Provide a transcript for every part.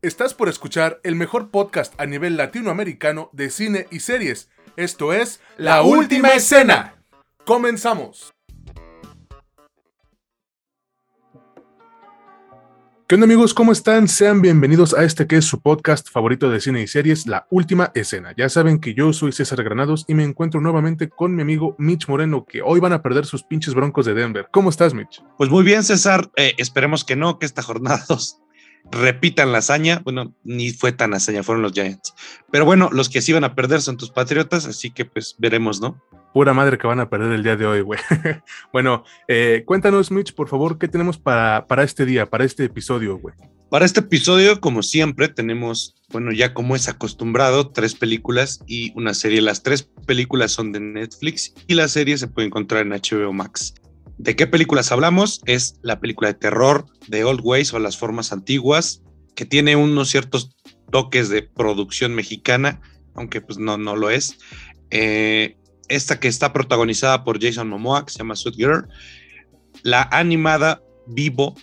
Estás por escuchar el mejor podcast a nivel latinoamericano de cine y series. Esto es La Última Escena. Comenzamos. ¿Qué onda amigos? ¿Cómo están? Sean bienvenidos a este que es su podcast favorito de cine y series, La Última Escena. Ya saben que yo soy César Granados y me encuentro nuevamente con mi amigo Mitch Moreno, que hoy van a perder sus pinches broncos de Denver. ¿Cómo estás, Mitch? Pues muy bien, César. Eh, esperemos que no, que esta jornada 2 repitan la hazaña. Bueno, ni fue tan hazaña, fueron los Giants. Pero bueno, los que sí van a perder son tus Patriotas, así que pues veremos, ¿no? Pura madre que van a perder el día de hoy, güey. bueno, eh, cuéntanos, Mitch, por favor, ¿qué tenemos para, para este día, para este episodio, güey? Para este episodio, como siempre, tenemos, bueno, ya como es acostumbrado, tres películas y una serie. Las tres películas son de Netflix y la serie se puede encontrar en HBO Max. ¿De qué películas hablamos? Es la película de terror de Old Ways o Las Formas Antiguas, que tiene unos ciertos toques de producción mexicana, aunque pues no, no lo es. Eh, esta que está protagonizada por Jason Momoa, que se llama Sweet Girl. La animada Vivo,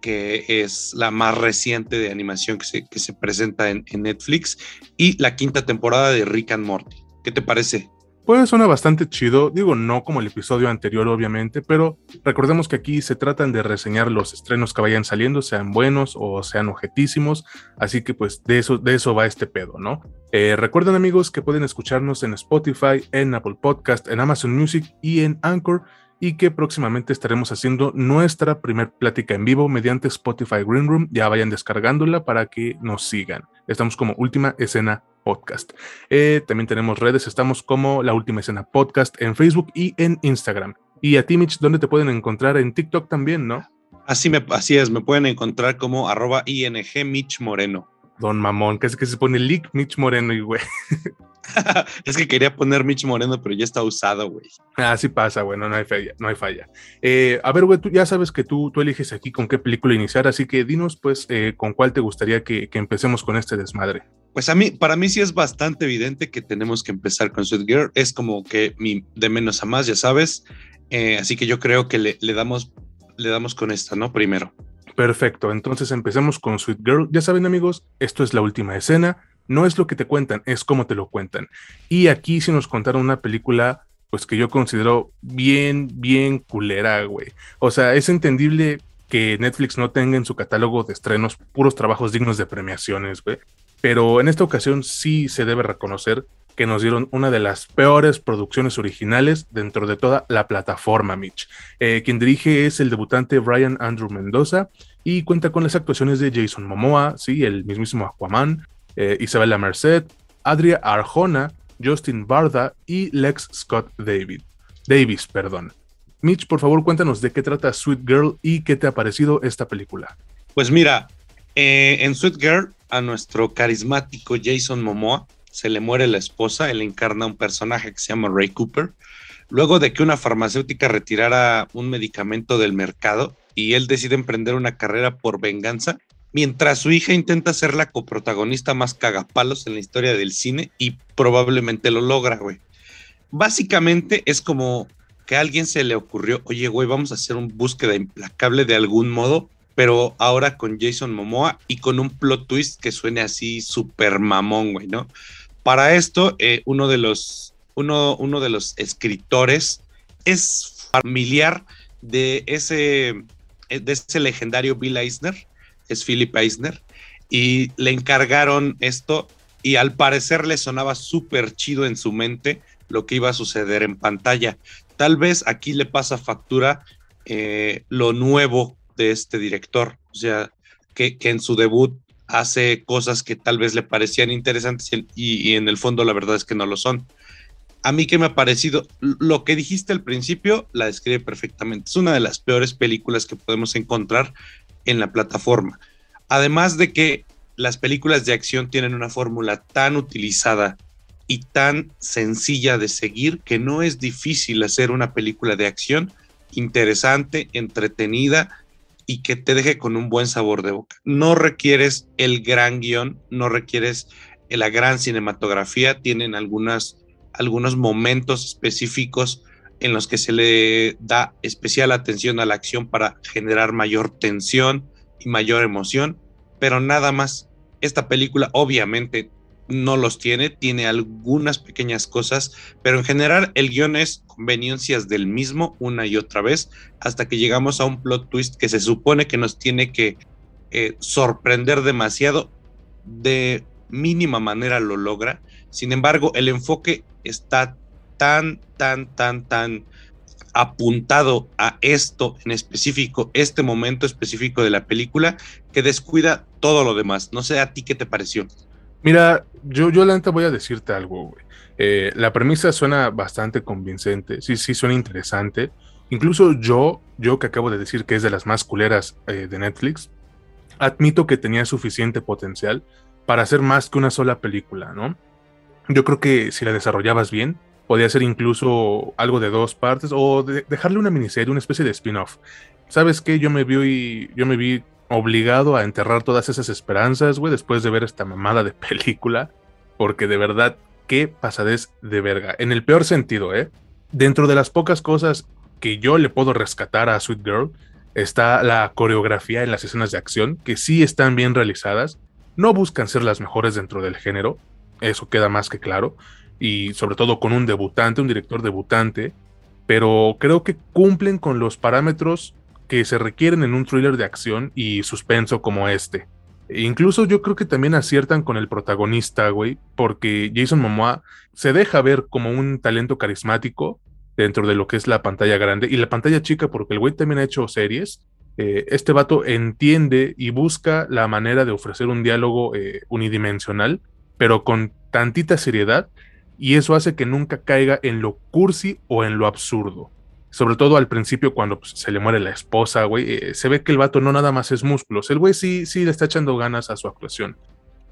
que es la más reciente de animación que se, que se presenta en, en Netflix. Y la quinta temporada de Rick and Morty. ¿Qué te parece? Pues suena bastante chido, digo no como el episodio anterior obviamente, pero recordemos que aquí se tratan de reseñar los estrenos que vayan saliendo, sean buenos o sean objetísimos, así que pues de eso, de eso va este pedo, ¿no? Eh, recuerden amigos que pueden escucharnos en Spotify, en Apple Podcast, en Amazon Music y en Anchor y que próximamente estaremos haciendo nuestra primer plática en vivo mediante Spotify Green Room, ya vayan descargándola para que nos sigan. Estamos como Última Escena Podcast. Eh, también tenemos redes, estamos como La Última Escena Podcast en Facebook y en Instagram. Y a ti, Mitch, ¿dónde te pueden encontrar? En TikTok también, ¿no? Así, me, así es, me pueden encontrar como arroba ing Mitch Moreno. Don Mamón, es que se pone Lick Mitch Moreno y güey. es que quería poner Mitch Moreno, pero ya está usado, güey. Así pasa, bueno, no hay falla, no hay falla. Eh, a ver, güey, tú ya sabes que tú, tú eliges aquí con qué película iniciar, así que dinos, pues, eh, con cuál te gustaría que, que, empecemos con este desmadre. Pues a mí, para mí sí es bastante evidente que tenemos que empezar con Sweet Girl. Es como que de menos a más, ya sabes. Eh, así que yo creo que le, le, damos, le damos con esta, ¿no? Primero. Perfecto, entonces empecemos con Sweet Girl. Ya saben, amigos, esto es la última escena no es lo que te cuentan, es cómo te lo cuentan. Y aquí sí nos contaron una película, pues que yo considero bien, bien culera, güey. O sea, es entendible que Netflix no tenga en su catálogo de estrenos puros trabajos dignos de premiaciones, güey. Pero en esta ocasión sí se debe reconocer que nos dieron una de las peores producciones originales dentro de toda la plataforma, Mitch. Eh, quien dirige es el debutante Brian Andrew Mendoza y cuenta con las actuaciones de Jason Momoa, sí, el mismísimo Aquaman, eh, Isabella Merced, Adria Arjona, Justin Barda y Lex Scott David. Davis. Perdón. Mitch, por favor, cuéntanos de qué trata Sweet Girl y qué te ha parecido esta película. Pues mira, eh, en Sweet Girl, a nuestro carismático Jason Momoa se le muere la esposa, él encarna un personaje que se llama Ray Cooper, luego de que una farmacéutica retirara un medicamento del mercado y él decide emprender una carrera por venganza mientras su hija intenta ser la coprotagonista más cagapalos en la historia del cine y probablemente lo logra, güey. Básicamente es como que a alguien se le ocurrió, oye, güey, vamos a hacer un búsqueda implacable de algún modo, pero ahora con Jason Momoa y con un plot twist que suene así súper mamón, güey, ¿no? Para esto, eh, uno, de los, uno, uno de los escritores es familiar de ese, de ese legendario Bill Eisner, es Philip Eisner, y le encargaron esto y al parecer le sonaba súper chido en su mente lo que iba a suceder en pantalla. Tal vez aquí le pasa factura eh, lo nuevo de este director, o sea, que, que, en su debut hace cosas que tal vez le parecían interesantes y, y, en el fondo la verdad es que no lo son. A mí que me ha parecido, lo que dijiste al principio la describe perfectamente. Es una de las peores películas que podemos encontrar en la plataforma. Además de que las películas de acción tienen una fórmula tan utilizada y tan sencilla de seguir que no es difícil hacer una película de acción interesante, entretenida y que te deje con un buen sabor de boca. No requieres el gran guion, no requieres la gran cinematografía, tienen algunas, algunos momentos específicos en los que se le da especial atención a la acción para generar mayor tensión y mayor emoción, pero nada más. Esta película obviamente no los tiene, tiene algunas pequeñas cosas, pero en general el guion es conveniencias del mismo una y otra vez hasta que llegamos a un plot twist que se supone que nos tiene que eh, sorprender demasiado. De mínima manera lo logra. Sin embargo, el enfoque está tan, tan, tan, tan apuntado a esto en específico, este momento específico de la película, que descuida todo lo demás. No sé a ti qué te pareció. Mira, yo, yo la voy a decirte algo, güey. Eh, la premisa suena bastante convincente, sí, sí, suena interesante. Incluso yo, yo que acabo de decir que es de las más culeras eh, de Netflix, admito que tenía suficiente potencial para hacer más que una sola película, ¿no? Yo creo que si la desarrollabas bien, podía ser incluso algo de dos partes o dejarle una miniserie, una especie de spin-off. ¿Sabes qué? Yo me vi, yo me vi obligado a enterrar todas esas esperanzas, güey, después de ver esta mamada de película, porque de verdad, qué pasadez de verga. En el peor sentido, ¿eh? Dentro de las pocas cosas que yo le puedo rescatar a Sweet Girl, está la coreografía en las escenas de acción, que sí están bien realizadas, no buscan ser las mejores dentro del género, eso queda más que claro, y sobre todo con un debutante, un director debutante, pero creo que cumplen con los parámetros que se requieren en un thriller de acción y suspenso como este. E incluso yo creo que también aciertan con el protagonista, güey, porque Jason Momoa se deja ver como un talento carismático dentro de lo que es la pantalla grande y la pantalla chica, porque el güey también ha hecho series. Eh, este vato entiende y busca la manera de ofrecer un diálogo eh, unidimensional, pero con tantita seriedad, y eso hace que nunca caiga en lo cursi o en lo absurdo. Sobre todo al principio cuando pues, se le muere la esposa, güey, eh, se ve que el vato no nada más es músculos, el güey sí, sí le está echando ganas a su actuación.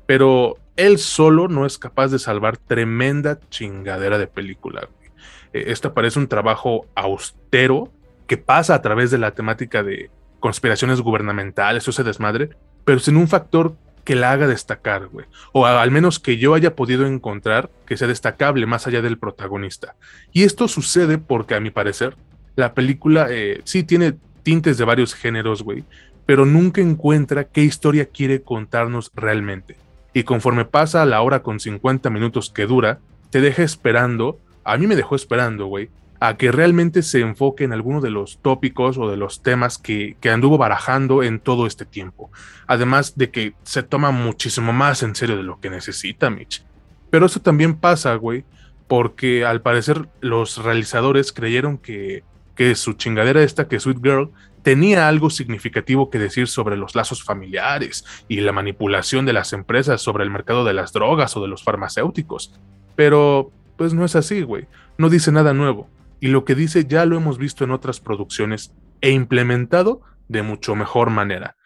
Pero él solo no es capaz de salvar tremenda chingadera de película. Güey. Eh, esto parece un trabajo austero que pasa a través de la temática de conspiraciones gubernamentales, o ese desmadre, pero sin un factor que la haga destacar, güey. O al menos que yo haya podido encontrar que sea destacable más allá del protagonista. Y esto sucede porque, a mi parecer, la película eh, sí tiene tintes de varios géneros, güey, pero nunca encuentra qué historia quiere contarnos realmente. Y conforme pasa la hora con 50 minutos que dura, te deja esperando, a mí me dejó esperando, güey, a que realmente se enfoque en alguno de los tópicos o de los temas que, que, anduvo barajando en todo este tiempo. Además de que se toma muchísimo más en serio de lo que necesita Mitch. Pero eso también pasa, güey, porque al parecer los realizadores creyeron que, que su chingadera esta, que Sweet Girl, tenía algo significativo que decir sobre los lazos familiares y la manipulación de las empresas sobre el mercado de las drogas o de los farmacéuticos. Pero, pues no es así, güey. No dice nada nuevo y lo que dice ya lo hemos visto en otras producciones e implementado de mucho mejor manera.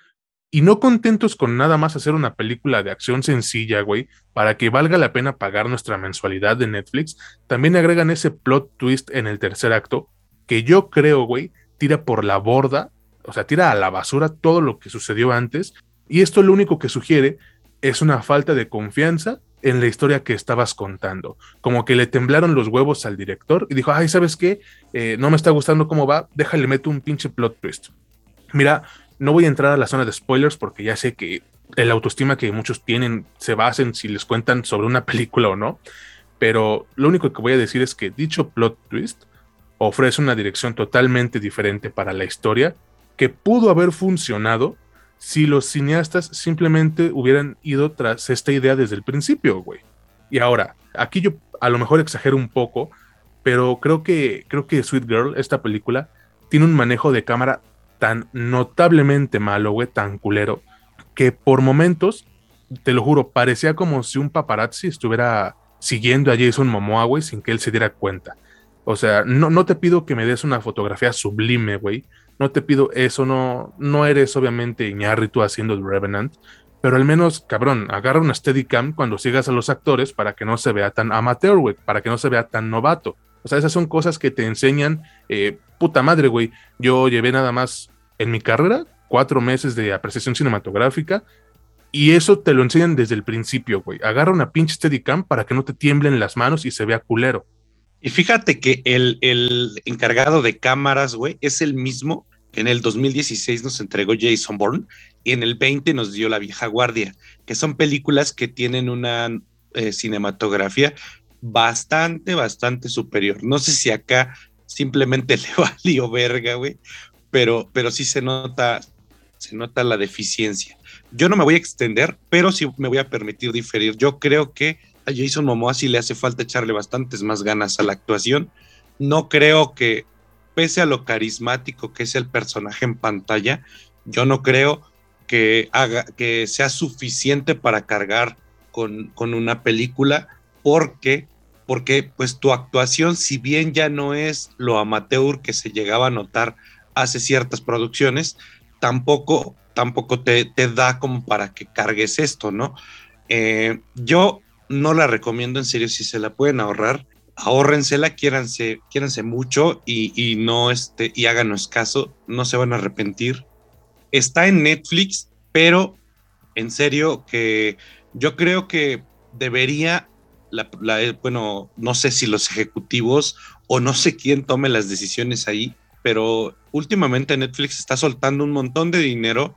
Y no contentos con nada más hacer una película de acción sencilla, güey, para que valga la pena pagar nuestra mensualidad de Netflix, también agregan ese plot twist en el tercer acto, que yo creo, güey, tira por la borda, o sea, tira a la basura todo lo que sucedió antes, y esto lo único que sugiere es una falta de confianza en la historia que estabas contando. Como que le temblaron los huevos al director y dijo, ay, ¿sabes qué? Eh, no me está gustando cómo va, déjale meto un pinche plot twist. Mira, no voy a entrar a la zona de spoilers porque ya sé que el autoestima que muchos tienen se basa en si les cuentan sobre una película o no, pero lo único que voy a decir es que dicho plot twist ofrece una dirección totalmente diferente para la historia que pudo haber funcionado si los cineastas simplemente hubieran ido tras esta idea desde el principio, güey. Y ahora, aquí yo a lo mejor exagero un poco, pero creo que, creo que Sweet Girl, esta película, tiene un manejo de cámara tan notablemente malo, güey, tan culero, que por momentos, te lo juro, parecía como si un paparazzi estuviera siguiendo a Jason Momoa, güey, sin que él se diera cuenta. O sea, no, no te pido que me des una fotografía sublime, güey, no te pido eso, no, no eres obviamente Iñárritu haciendo el Revenant, pero al menos, cabrón, agarra una Steadicam cuando sigas a los actores para que no se vea tan amateur, güey, para que no se vea tan novato. O sea, esas son cosas que te enseñan, eh, puta madre, güey. Yo llevé nada más en mi carrera cuatro meses de apreciación cinematográfica y eso te lo enseñan desde el principio, güey. Agarra una pinche Steadicam para que no te tiemblen las manos y se vea culero. Y fíjate que el, el encargado de cámaras, güey, es el mismo En el 2016 nos entregó Jason Bourne y en el 20 nos dio La vieja guardia, que son películas que tienen una eh, cinematografía bastante, bastante superior. No sé si acá simplemente le valió verga, güey, pero, pero sí se nota, se nota la deficiencia. Yo no me voy a extender, pero sí me voy a permitir diferir. Yo creo que Jason Momoa sí le hace falta echarle bastantes más ganas a la actuación. No creo que, pese a lo carismático que es el personaje en pantalla, yo no creo que haga que sea suficiente para cargar con, con una película porque porque pues tu actuación si bien ya no es lo amateur que se llegaba a notar hace ciertas producciones tampoco tampoco te, te da como para que cargues esto no eh, yo no la recomiendo en serio si se la pueden ahorrar ahórrensela, quiéranse, quiéranse mucho y, y, no este, y háganos caso, no se van a arrepentir. Está en Netflix, pero en serio que yo creo que debería, la, bueno, no sé si los ejecutivos o no sé quién tome las decisiones ahí, pero últimamente Netflix está soltando un montón de dinero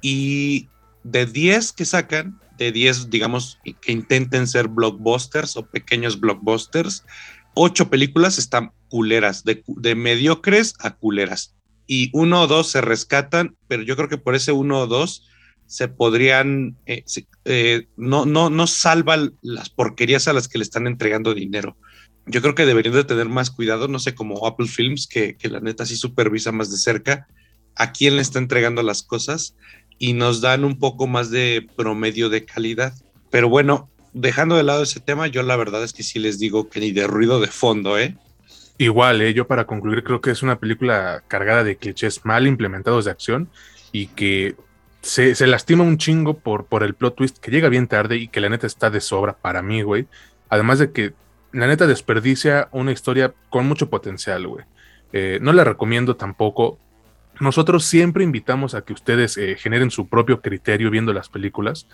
y de 10 que sacan, de 10, digamos, que intenten ser blockbusters o pequeños blockbusters, ocho películas están culeras, de, mediocres a culeras. Y uno o dos se rescatan, pero yo creo que por ese uno o dos se podrían, eh, eh, no, no, no salvan las porquerías a las que le están entregando dinero. Yo creo que deberían de tener más cuidado, no sé, como Apple Films, que, que la neta sí supervisa más de cerca a quién le está entregando las cosas y nos dan un poco más de promedio de calidad. Pero bueno, dejando de lado ese tema, yo la verdad es que sí les digo que ni de ruido de fondo, ¿eh? Igual, ¿eh? yo para concluir creo que es una película cargada de clichés mal implementados de acción y que se, se, lastima un chingo por, por el plot twist que llega bien tarde y que la neta está de sobra para mí, güey. Además de que la neta desperdicia una historia con mucho potencial, güey. Eh, no la recomiendo tampoco. Nosotros siempre invitamos a que ustedes eh, generen su propio criterio viendo las películas,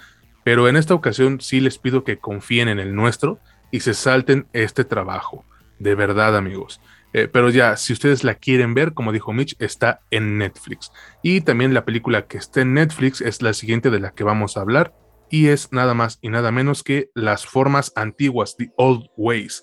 pero en esta ocasión sí les pido que confíen en el nuestro y se salten este trabajo. De verdad, amigos. Eh, pero ya, si ustedes la quieren ver, como dijo Mitch, está en Netflix. Y también la película que está en Netflix es la siguiente de la que vamos a hablar. Y es nada más y nada menos que las formas antiguas, The Old Ways.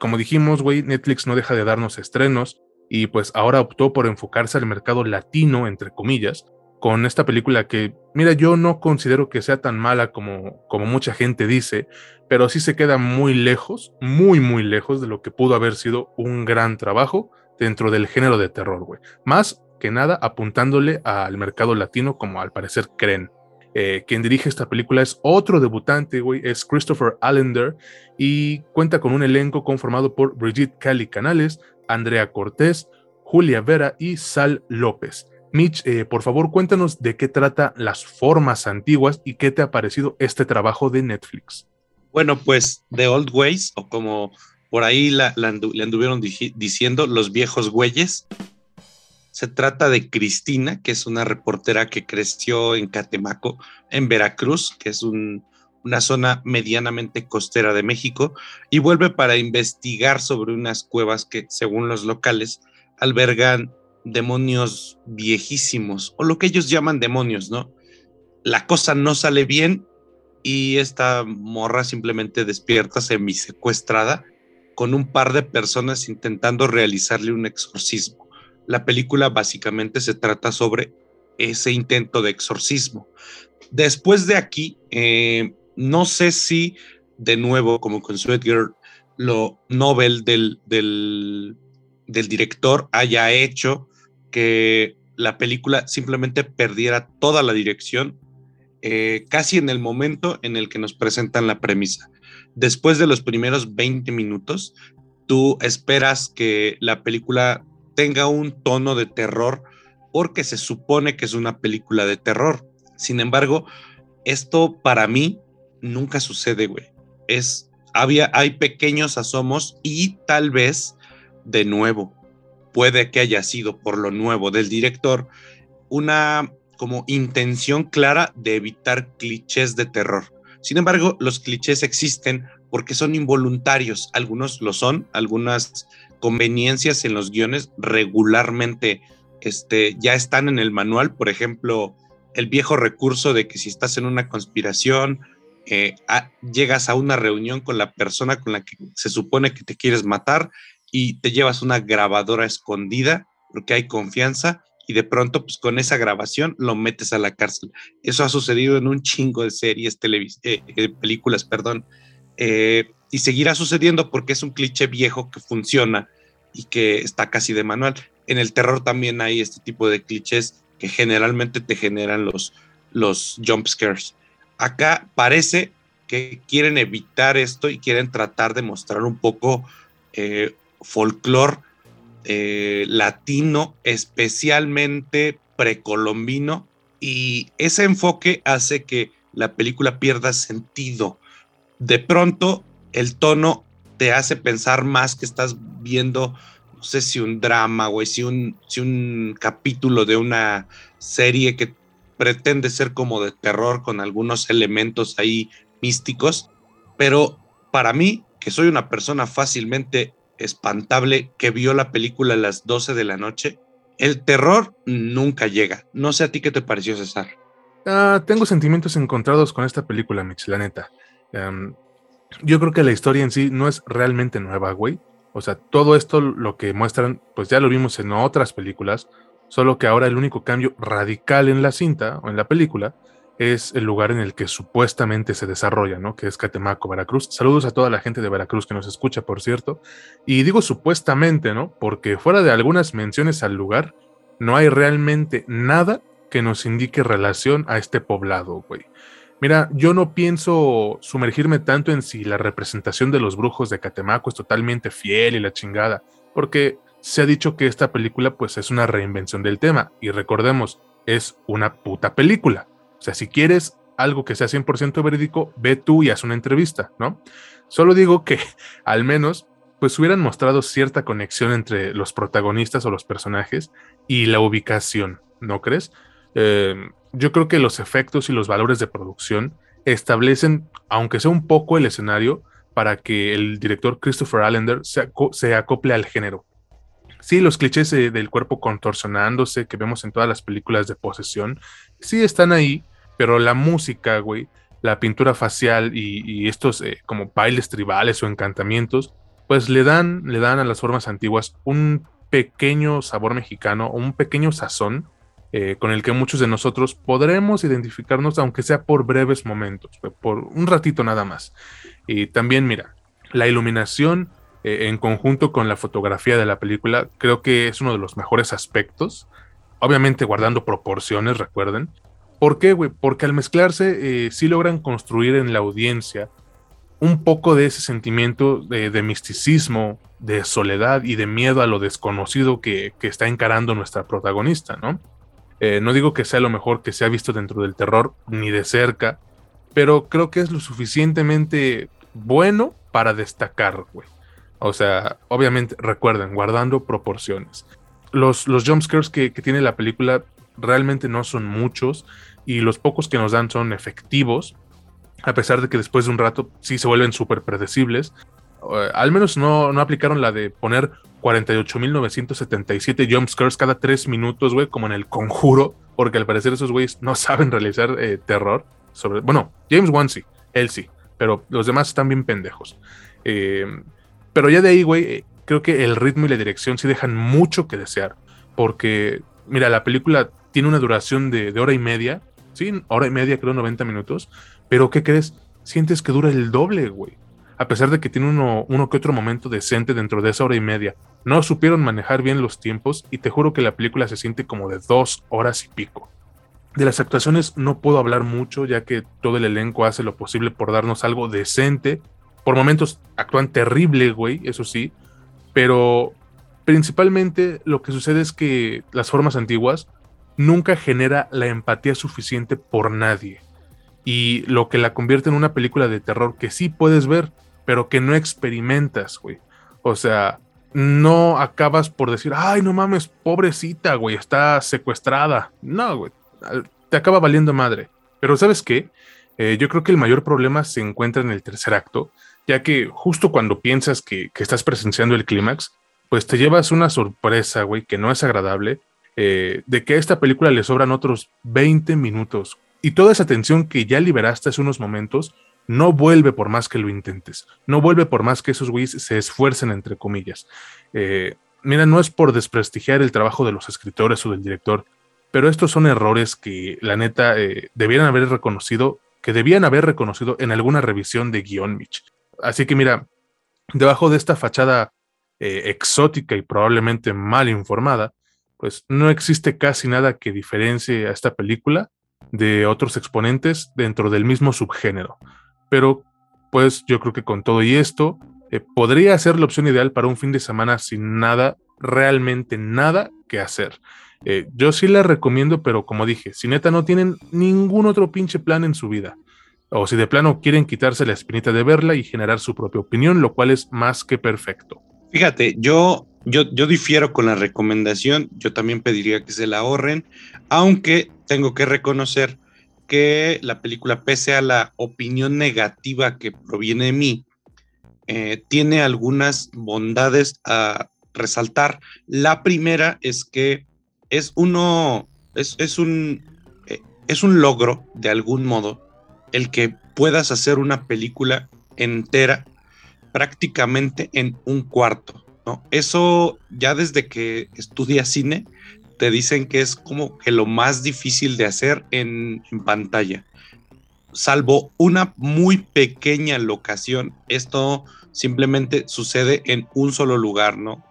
Como dijimos, güey, Netflix no deja de darnos estrenos y pues ahora optó por enfocarse al mercado latino, entre comillas, con esta película que, mira, yo no considero que sea tan mala como, como mucha gente dice, pero sí se queda muy lejos, muy, muy lejos de lo que pudo haber sido un gran trabajo dentro del género de terror, güey. Más que nada apuntándole al mercado latino como al parecer creen. Eh, quien dirige esta película es otro debutante, güey, es Christopher Allender y cuenta con un elenco conformado por Brigitte Cali Canales, Andrea Cortés, Julia Vera y Sal López. Mitch, eh, por favor, cuéntanos de qué trata las formas antiguas y qué te ha parecido este trabajo de Netflix. Bueno, pues The Old Ways, o como por ahí le anduvieron diciendo, los viejos güeyes. Se trata de Cristina, que es una reportera que creció en Catemaco, en Veracruz, que es un, una zona medianamente costera de México, y vuelve para investigar sobre unas cuevas que, según los locales, albergan demonios viejísimos, o lo que ellos llaman demonios, ¿no? La cosa no sale bien y esta morra simplemente despierta semi secuestrada con un par de personas intentando realizarle un exorcismo. La película básicamente se trata sobre ese intento de exorcismo. Después de aquí, eh, no sé si de nuevo, como con Sweet lo novel del, del, director haya hecho que la película simplemente perdiera toda la dirección eh, casi en el momento en el que nos presentan la premisa. Después de los primeros 20 minutos, tú esperas que la película tenga un tono de terror porque se supone que es una película de terror. Sin embargo, esto para mí nunca sucede, güey. Es, había, hay pequeños asomos y tal vez, de nuevo, puede que haya sido por lo nuevo del director, una como intención clara de evitar clichés de terror. Sin embargo, los clichés existen porque son involuntarios. Algunos lo son, algunas conveniencias en los guiones regularmente este, ya están en el manual. Por ejemplo, el viejo recurso de que si estás en una conspiración, eh, llegas a una reunión con la persona con la que se supone que te quieres matar y te llevas una grabadora escondida porque hay confianza y de pronto pues con esa grabación lo metes a la cárcel. Eso ha sucedido en un chingo de series, eh, eh, películas, perdón, y seguirá sucediendo porque es un cliché viejo que funciona y que está casi de manual. En el terror también hay este tipo de clichés que generalmente te generan los, los jump scares. Acá parece que quieren evitar esto y quieren tratar de mostrar un poco eh, folclore eh, latino, especialmente precolombino, y ese enfoque hace que la película pierda sentido. De pronto, el tono te hace pensar más que estás viendo no sé si un drama, güey, si un, si un capítulo de una serie que pretende ser como de terror con algunos elementos ahí místicos, pero para mí, que soy una persona fácilmente espantable que vio la película a las 12 de la noche, el terror nunca llega. No sé a ti qué te pareció, César. Ah, tengo sentimientos encontrados con esta película, Mitch, la neta. Em, yo creo que la historia en sí no es realmente nueva, güey. O sea, todo esto lo que muestran, pues ya lo vimos en otras películas, solo que ahora el único cambio radical en la cinta o en la película es el lugar en el que supuestamente se desarrolla, ¿no? Que es Catemaco, Veracruz. Saludos a toda la gente de Veracruz que nos escucha, por cierto. Y digo supuestamente, ¿no? Porque fuera de algunas menciones al lugar, no hay realmente nada que nos indique relación a este poblado, güey. Mira, yo no pienso sumergirme tanto en si la representación de los brujos de Catemaco es totalmente fiel y la chingada, porque se ha dicho que esta película pues es una reinvención del tema, y recordemos, es una puta película. O sea, si quieres algo que sea 100% verídico, ve tú y haz una entrevista, ¿no? Solo digo que al menos pues hubieran mostrado cierta conexión entre los protagonistas o los personajes y la ubicación, ¿no crees? Eh, yo creo que los efectos y los valores de producción establecen, aunque sea un poco el escenario, para que el director Christopher Allender se, acople al género. Sí, los clichés del cuerpo contorsionándose que vemos en todas las películas de posesión, sí están ahí, pero la música, güey, la pintura facial y, estos eh, como bailes tribales o encantamientos, pues le dan, le dan a las formas antiguas un pequeño sabor mexicano, un pequeño sazón eh, con el que muchos de nosotros podremos identificarnos, aunque sea por breves momentos, por un ratito nada más. Y también, mira, la iluminación eh, en conjunto con la fotografía de la película, creo que es uno de los mejores aspectos, obviamente guardando proporciones, recuerden. ¿Por qué, güey? Porque al mezclarse, eh, sí logran construir en la audiencia un poco de ese sentimiento de, misticismo, de soledad y de miedo a lo desconocido que, está encarando nuestra protagonista, ¿no? Eh, no digo que sea lo mejor que se ha visto dentro del terror, ni de cerca, pero creo que es lo suficientemente bueno para destacar, güey. O sea, obviamente, recuerden, guardando proporciones. Los, los jumpscares que, que tiene la película realmente no son muchos y los pocos que nos dan son efectivos, a pesar de que después de un rato sí se vuelven súper predecibles. Eh, al menos no, no aplicaron la de poner 48.977 jumpscares cada 3 minutos, güey, como en el conjuro, porque al parecer esos güeyes no saben realizar eh, terror. Sobre, bueno, James Wan sí, él sí, pero los demás están bien pendejos. Eh, pero ya de ahí, güey, eh, creo que el ritmo y la dirección sí dejan mucho que desear, porque, mira, la película tiene una duración de, hora y media, sí, hora y media, creo 90 minutos, pero ¿qué crees? Sientes que dura el doble, güey a pesar de que tiene uno, uno que otro momento decente dentro de esa hora y media. No supieron manejar bien los tiempos y te juro que la película se siente como de dos horas y pico. De las actuaciones no puedo hablar mucho ya que todo el elenco hace lo posible por darnos algo decente. Por momentos actúan terrible, güey, eso sí. Pero principalmente lo que sucede es que las formas antiguas nunca genera la empatía suficiente por nadie. Y lo que la convierte en una película de terror que sí puedes ver, pero que no experimentas, güey. O sea, no acabas por decir, ay, no mames, pobrecita, güey, está secuestrada. No, güey, te acaba valiendo madre. Pero ¿sabes qué? Eh, yo creo que el mayor problema se encuentra en el tercer acto, ya que justo cuando piensas que, que estás presenciando el clímax, pues te llevas una sorpresa, güey, que no es agradable eh, de que a esta película le sobran otros 20 minutos. Y toda esa tensión que ya liberaste hace unos momentos no vuelve por más que lo intentes. No vuelve por más que esos güeyes se esfuercen, entre comillas. Eh, mira, no es por desprestigiar el trabajo de los escritores o del director, pero estos son errores que la neta eh, debieran haber reconocido, que debían haber reconocido en alguna revisión de guion, Mitch. Así que mira, debajo de esta fachada eh, exótica y probablemente mal informada, pues no existe casi nada que diferencie a esta película de otros exponentes dentro del mismo subgénero. Pero pues yo creo que con todo y esto, eh, podría ser la opción ideal para un fin de semana sin nada, realmente nada que hacer. Eh, yo sí la recomiendo, pero como dije, si neta no tienen ningún otro pinche plan en su vida, o si de plano quieren quitarse la espinita de verla y generar su propia opinión, lo cual es más que perfecto. Fíjate, yo, yo, yo difiero con la recomendación, yo también pediría que se la ahorren, aunque tengo que reconocer que la película, pese a la opinión negativa que proviene de mí, eh, tiene algunas bondades a resaltar. La primera es que es uno, es, es un, eh, es un logro de algún modo el que puedas hacer una película entera prácticamente en un cuarto. ¿no? Eso ya desde que estudias cine te dicen que es como que lo más difícil de hacer en, pantalla. Salvo una muy pequeña locación, esto simplemente sucede en un solo lugar, ¿no?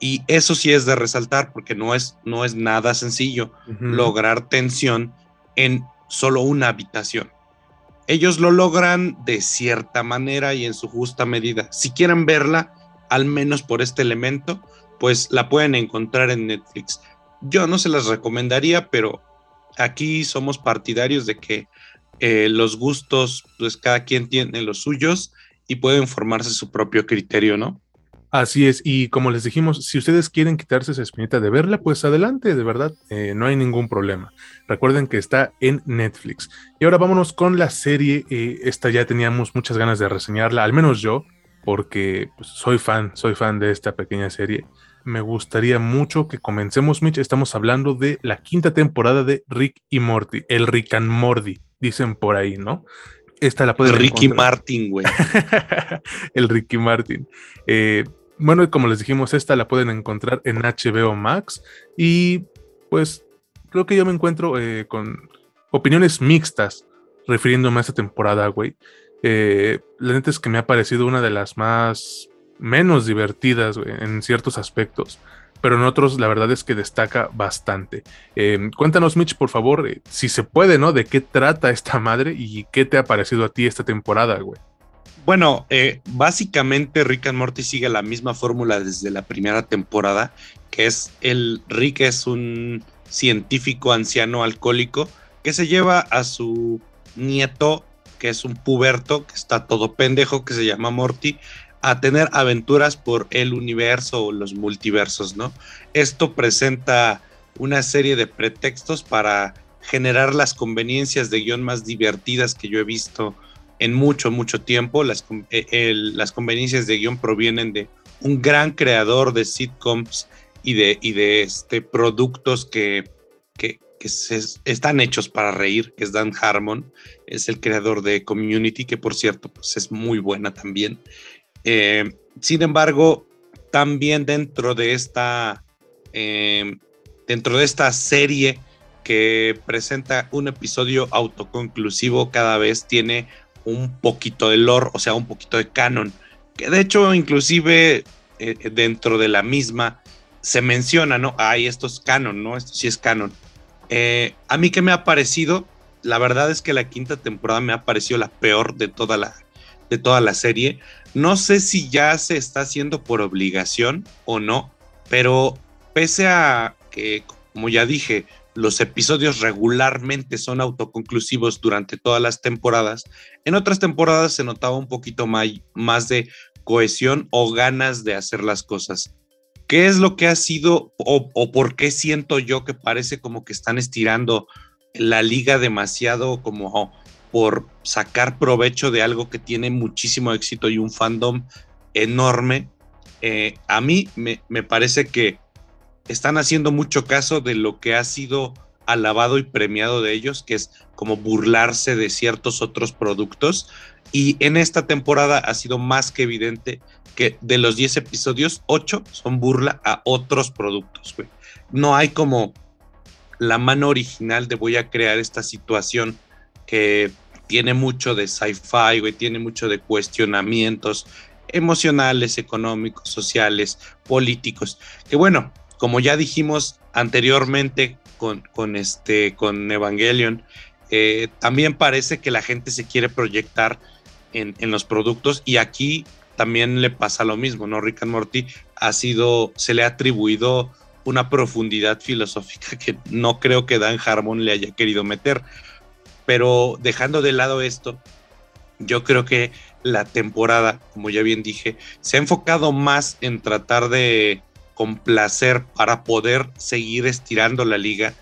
Y eso sí es de resaltar porque no es, no es nada sencillo lograr tensión en solo una habitación ellos lo logran de cierta manera y en su justa medida. Si quieren verla, al menos por este elemento, pues la pueden encontrar en Netflix. Yo no se las recomendaría, pero aquí somos partidarios de que eh, los gustos, pues cada quien tiene los suyos y pueden formarse su propio criterio, ¿no? Así es, y como les dijimos, si ustedes quieren quitarse esa espinita de verla, pues adelante, de verdad, eh, no hay ningún problema. Recuerden que está en Netflix. Y ahora vámonos con la serie, eh, esta ya teníamos muchas ganas de reseñarla, al menos yo, porque pues, soy fan, soy fan de esta pequeña serie. Me gustaría mucho que comencemos, Mitch, estamos hablando de la quinta temporada de Rick y Morty, el Rick and Morty, dicen por ahí, ¿no? Esta la pueden Ricky Martin, güey. el Ricky Martin. Eh, bueno, como les dijimos, esta la pueden encontrar en HBO Max y pues creo que yo me encuentro eh, con opiniones mixtas refiriéndome a esta temporada, güey. Eh, la neta es que me ha parecido una de las más menos divertidas en ciertos aspectos, pero en otros la verdad es que destaca bastante. Eh, cuéntanos, Mitch, por favor, si se puede, ¿no? ¿De qué trata esta madre y qué te ha parecido a ti esta temporada, güey? Bueno, eh, básicamente Rick and Morty sigue la misma fórmula desde la primera temporada, que es el Rick es un científico anciano alcohólico que se lleva a su nieto, que es un puberto, que está todo pendejo, que se llama Morty, a tener aventuras por el universo o los multiversos, ¿no? Esto presenta una serie de pretextos para generar las conveniencias de guion más divertidas que yo he visto en mucho, mucho tiempo. Las, eh, las conveniencias de guion provienen de un gran creador de sitcoms y de, y de este, productos que, que, están hechos para reír, que es Dan Harmon, es el creador de Community, que por cierto pues es muy buena también. Eh, sin embargo, también dentro de esta, em, dentro de esta serie que presenta un episodio autoconclusivo cada vez tiene un poquito de lore, o sea, un poquito de canon, que de hecho inclusive eh, dentro de la misma se menciona, ¿no? Ay, esto es canon, ¿no? Esto sí es canon. Eh, a mí que me ha parecido, la verdad es que la quinta temporada me ha parecido la peor de toda la, de toda la serie. No sé si ya se está haciendo por obligación o no, pero pese a que, como ya dije, los episodios regularmente son autoconclusivos durante todas las temporadas. En otras temporadas se notaba un poquito más, de cohesión o ganas de hacer las cosas. ¿Qué es lo que ha sido o, por qué siento yo que parece como que están estirando la liga demasiado como por sacar provecho de algo que tiene muchísimo éxito y un fandom enorme? Eh, a mí me parece que están haciendo mucho caso de lo que ha sido alabado y premiado de ellos, que es como burlarse de ciertos otros productos. Y en esta temporada ha sido más que evidente que de los 10 episodios, 8 son burla a otros productos. No hay como la mano original de voy a crear esta situación que tiene mucho de sci-fi, güey, tiene mucho de cuestionamientos emocionales, económicos, sociales, políticos, que bueno, como ya dijimos anteriormente con, con este, con Evangelion, eh, también parece que la gente se quiere proyectar en, en, los productos y aquí también le pasa lo mismo, ¿no? Rick and Morty ha sido, se le ha atribuido una profundidad filosófica que no creo que Dan Harmon le haya querido meter. Pero dejando de lado esto, yo creo que la temporada, como ya bien dije, se ha enfocado más en tratar de complacer para poder seguir estirando la liga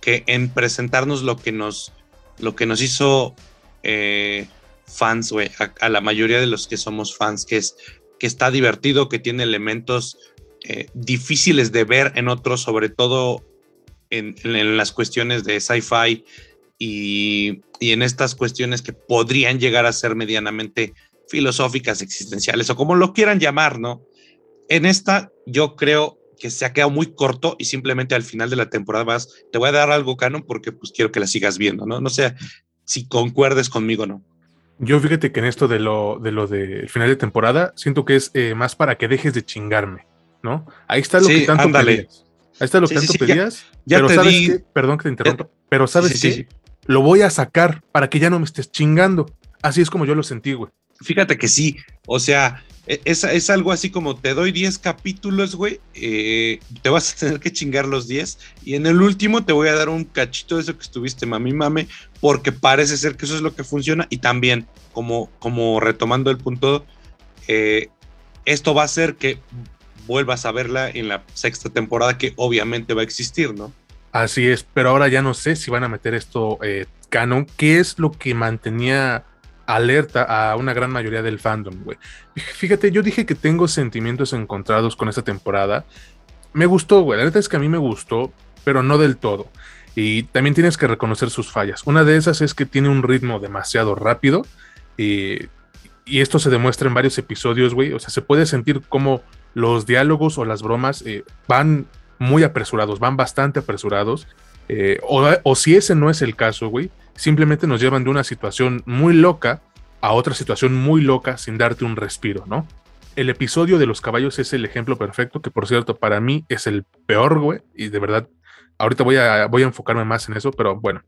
que en presentarnos lo que nos, lo que nos hizo eh, fans, güey, a, la mayoría de los que somos fans, que es que está divertido, que tiene elementos eh, difíciles de ver en otros, sobre todo en, las cuestiones de sci-fi y, en estas cuestiones que podrían llegar a ser medianamente filosóficas, existenciales o como lo quieran llamar, ¿no? En esta yo creo que se ha quedado muy corto y simplemente al final de la temporada más te voy a dar algo canon porque pues quiero que la sigas viendo, ¿no? No sé si concuerdes conmigo o no. Yo fíjate que en esto de lo de lo del final de temporada siento que es eh, más para que dejes de chingarme. ¿no? Ahí está lo que tanto pedías. Ahí está lo que tanto pedías. Ya, pero sabes que, perdón que te interrumpa, pero sabes que lo voy a sacar para que ya no me estés chingando. Así es como yo lo sentí, güey. Fíjate que sí, o sea, es, es algo así como te doy 10 capítulos, güey, eh, te vas a tener que chingar los 10 y en el último te voy a dar un cachito de eso que estuviste mami mame, porque parece ser que eso es lo que funciona y también, como, como retomando el punto, eh, esto va a hacer que vuelvas a verla en la sexta temporada que obviamente va a existir, ¿no? Así es, pero ahora ya no sé si van a meter esto eh, canon, ¿Qué es lo que mantenía alerta a una gran mayoría del fandom, güey. Fíjate, yo dije que tengo sentimientos encontrados con esta temporada. Me gustó, güey, la neta es que a mí me gustó, pero no del todo. Y también tienes que reconocer sus fallas. Una de esas es que tiene un ritmo demasiado rápido. Y, esto se demuestra en varios episodios, güey. O sea, se puede sentir como los diálogos o las bromas eh, van muy apresurados, van bastante apresurados. Eh, o, si ese no es el caso, güey, simplemente nos llevan de una situación muy loca a otra situación muy loca sin darte un respiro, ¿no? El episodio de los caballos es el ejemplo perfecto, que por cierto, para mí es el peor, güey, y de verdad, ahorita voy a, voy a enfocarme más en eso, pero bueno.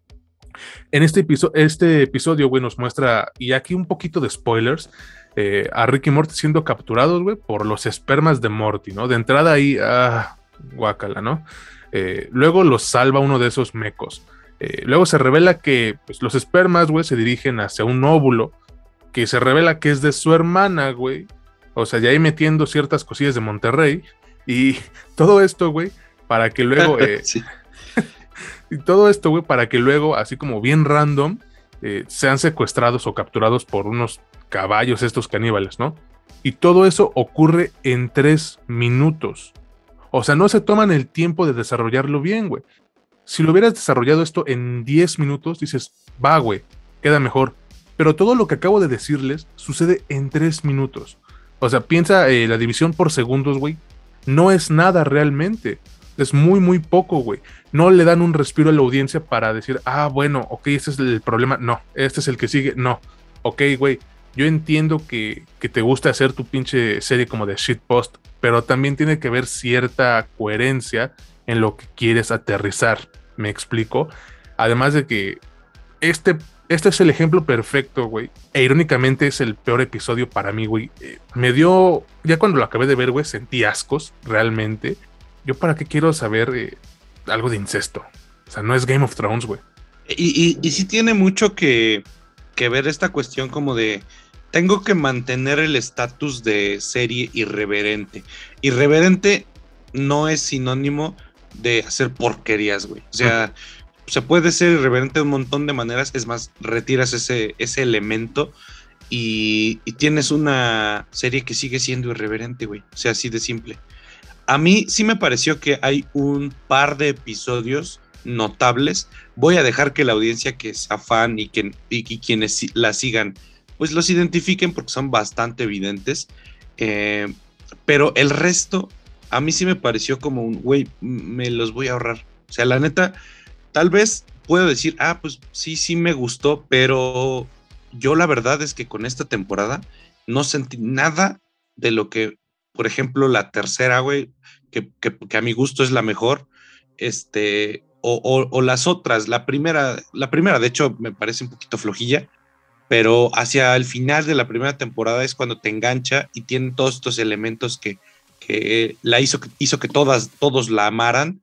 En este, episodio, este episodio, güey, nos muestra, y aquí un poquito de spoilers, eh, a Ricky Morty siendo capturados, güey, por los espermas de Morty, ¿no? De entrada ahí, ah, guácala, ¿no? Eh, luego los salva uno de esos mecos. Eh, luego se revela que pues, los espermas, güey, se dirigen hacia un óvulo que se revela que es de su hermana, güey. O sea, ya ahí metiendo ciertas cosillas de Monterrey. Y todo esto, güey, para que luego... y todo esto, güey, para que luego, así como bien random, sean secuestrados o capturados por unos caballos, estos caníbales, ¿no? Y todo eso ocurre en tres minutos. O sea, no se toman el tiempo de desarrollarlo bien, güey. Si lo hubieras desarrollado esto en 10 minutos, dices, va, güey, queda mejor. Pero todo lo que acabo de decirles sucede en 3 minutos. O sea, piensa eh, la división por segundos, güey. No es nada realmente. Es muy, muy poco, güey. No le dan un respiro a la audiencia para decir, ah, bueno, ok, este es el problema. No, este es el que sigue. No. Ok, güey, yo entiendo que, te gusta hacer tu pinche serie como de shitpost, pero también tiene que haber cierta coherencia en lo que quieres aterrizar. ¿Me explico? Además de que este, este es el ejemplo perfecto, güey. E irónicamente es el peor episodio para mí, güey. Eh, me dio, ya cuando lo acabé de ver, güey, sentí ascos, realmente. Yo para qué quiero saber eh, algo de incesto. O sea, no es Game of Thrones, güey. Y, y, sí tiene mucho que, que ver esta cuestión como de tengo que mantener el estatus de serie irreverente. Irreverente no es sinónimo de hacer porquerías, güey. O sea, se puede ser irreverente de un montón de maneras. Es más, retiras ese, ese elemento y, tienes una serie que sigue siendo irreverente, güey. O sea, así de simple. a mí sí me pareció que hay un par de episodios notables. Voy a dejar que la audiencia que sea fan y, que, y, quienes la sigan, pues los identifiquen porque son bastante evidentes. Eh, pero el resto, a mí sí me pareció como un, güey, me los voy a ahorrar. O sea, la neta, tal vez puedo decir, ah, pues sí, sí me gustó, pero yo la verdad es que con esta temporada no sentí nada de lo que, por ejemplo, la tercera, güey, que, que, a mi gusto es la mejor, este, o, las otras. La primera, la primera, de hecho, me parece un poquito flojilla, pero hacia el final de la primera temporada es cuando te engancha y tiene todos estos elementos que, que la hizo, hizo que todas, todos la amaran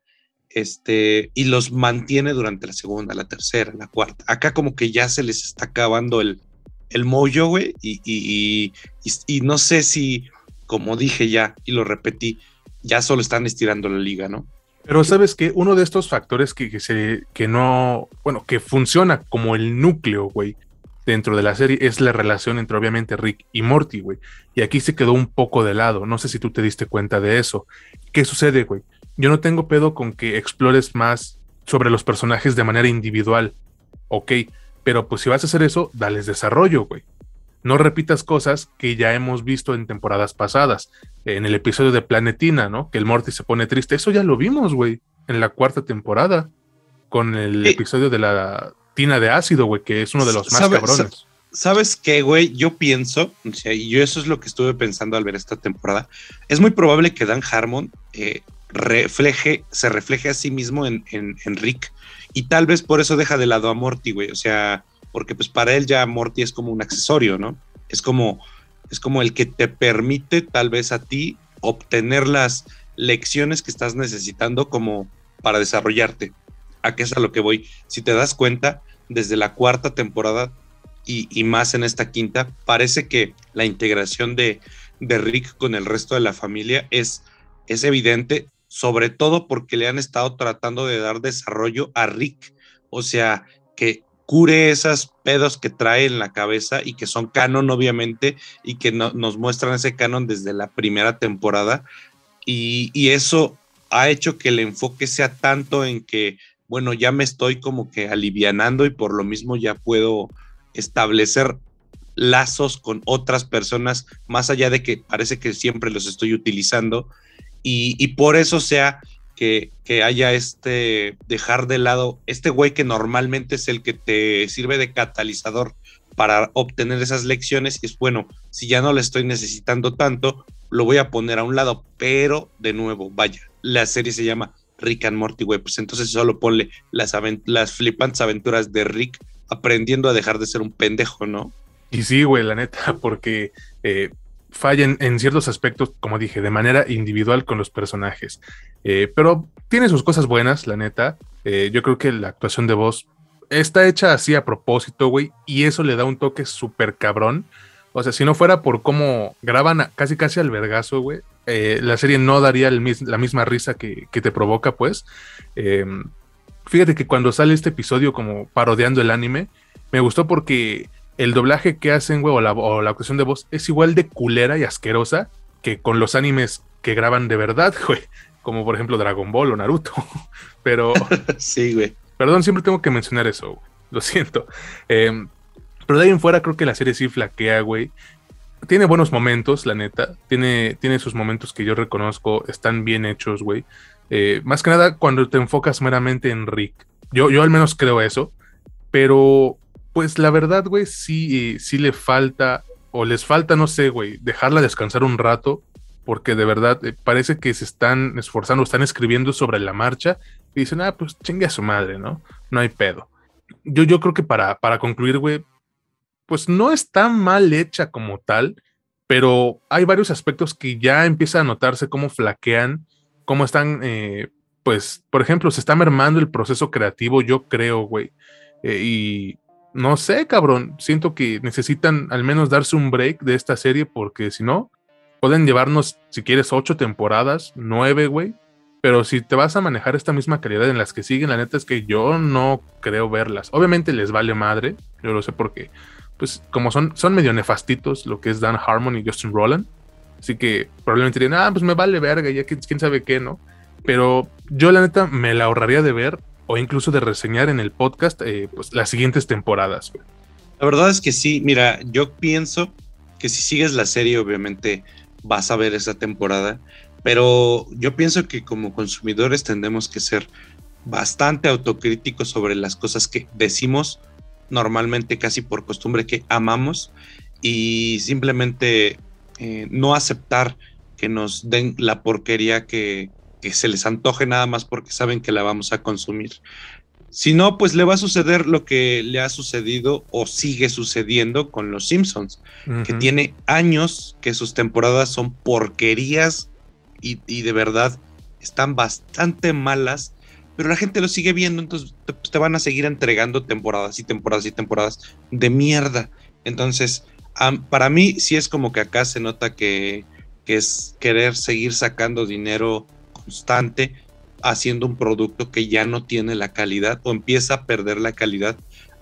este, y los mantiene durante la segunda, la tercera, la cuarta. Acá como que ya se les está acabando el, el mollo, güey, y, y, y, no sé si, como dije ya y lo repetí, ya solo están estirando la liga, ¿no? Pero sabes que uno de estos factores que, que, se, que no, bueno, que funciona como el núcleo, güey, dentro de la serie es la relación entre obviamente Rick y Morty, güey. Y aquí se quedó un poco de lado. No sé si tú te diste cuenta de eso. ¿Qué sucede, güey? yo no tengo pedo con que explores más sobre los personajes de manera individual. Ok, pero pues si vas a hacer eso, dales desarrollo, güey. No repitas cosas que ya hemos visto en temporadas pasadas. En el episodio de Planetina, ¿no? Que el Morty se pone triste. Eso ya lo vimos, güey. En la cuarta temporada. Con el episodio de la tina de ácido, güey, que es uno de los más cabrones. ¿Sabes qué, güey? Yo pienso, y yo eso es lo que estuve pensando al ver esta temporada. Es muy probable que Dan Harmon eh, refleje, se refleje a sí mismo en, en, Rick. Y tal vez por eso deja de lado a Morty, güey. O sea, porque pues para él ya Morty es como un accesorio, ¿no? Es como, es como el que te permite tal vez a ti obtener las lecciones que estás necesitando como para desarrollarte. ¿A qué es a lo que voy? Si te das cuenta, desde la cuarta temporada y, más en esta quinta, parece que la integración de, de Rick con el resto de la familia es, es evidente sobre todo porque le han estado tratando de dar desarrollo a Rick, o sea, que cure esas pedos que trae en la cabeza y que son canon obviamente y que nos muestran ese canon desde la primera temporada y, y, eso ha hecho que el enfoque sea tanto en que, bueno, ya me estoy como que alivianando y por lo mismo ya puedo establecer lazos con otras personas, más allá de que parece que siempre los estoy utilizando. Y, por eso sea que, haya este dejar de lado este güey que normalmente es el que te sirve de catalizador para obtener esas lecciones y es bueno, si ya no le estoy necesitando tanto, lo voy a poner a un lado, pero de nuevo, vaya, la serie se llama Rick and Morty, güey, pues entonces solo ponle las, flipantes aventuras de Rick aprendiendo a dejar de ser un pendejo, ¿no? Y sí, güey, la neta, porque eh, fallen en ciertos aspectos, como dije, de manera individual con los personajes. Eh, pero tiene sus cosas buenas, la neta. Eh, yo creo que la actuación de voz está hecha así a propósito, güey, y eso le da un toque súper cabrón. O sea, si no fuera por cómo graban casi casi al vergazo, güey, eh, la serie no daría la misma risa que, que te provoca, pues. Em, fíjate que cuando sale este episodio como parodiando el anime, me gustó porque el doblaje que hacen, güey, o la, o la actuación de voz es igual de culera y asquerosa que con los animes que graban de verdad, güey. Como por ejemplo Dragon Ball o Naruto. Pero. sí, güey. Perdón, siempre tengo que mencionar eso, güey. Lo siento. Em, pero de ahí en fuera creo que la serie sí flaquea, güey. Tiene buenos momentos, la neta. Tiene, tiene sus momentos que yo reconozco. Están bien hechos, güey. Eh, más que nada cuando te enfocas meramente en Rick. Yo, yo al menos creo eso. Pero pues la verdad, güey, sí, sí le falta, o les falta, no sé, güey, dejarla descansar un rato, porque de verdad eh, parece que se están esforzando, están escribiendo sobre la marcha y dicen, ah, pues chingue a su madre, ¿no? No hay pedo. Yo, yo creo que para, para concluir, güey, pues no está mal hecha como tal, pero hay varios aspectos que ya empieza a notarse cómo flaquean, cómo están, eh, pues, por ejemplo, se está mermando el proceso creativo, yo creo, güey. Eh, y no sé, cabrón. Siento que necesitan al menos darse un break de esta serie porque si no, pueden llevarnos, si quieres, ocho temporadas, nueve, güey. Pero si te vas a manejar esta misma calidad en las que siguen, la neta es que yo no creo verlas. Obviamente les vale madre, yo lo sé porque, pues como son, son medio nefastitos lo que es Dan Harmon y Justin Roland. Así que probablemente dirían, ah, pues me vale verga, ya que quién sabe qué, ¿no? Pero yo la neta me la ahorraría de ver o incluso de reseñar en el podcast eh, pues las siguientes temporadas. La verdad es que sí, mira, yo pienso que si sigues la serie obviamente vas a ver esa temporada, pero yo pienso que como consumidores tendemos que ser bastante autocríticos sobre las cosas que decimos normalmente casi por costumbre que amamos y simplemente eh, no aceptar que nos den la porquería que, que se les antoje nada más porque saben que la vamos a consumir. Si no, pues le va a suceder lo que le ha sucedido o sigue sucediendo con los Simpsons, que tiene años que sus temporadas son porquerías y, y, de verdad están bastante malas, pero la gente lo sigue viendo, entonces te, pues, te, van a seguir entregando temporadas y temporadas y temporadas de mierda. Entonces, para mí sí es como que acá se nota que, que es querer seguir sacando dinero constante haciendo un producto que ya no tiene la calidad o empieza a perder la calidad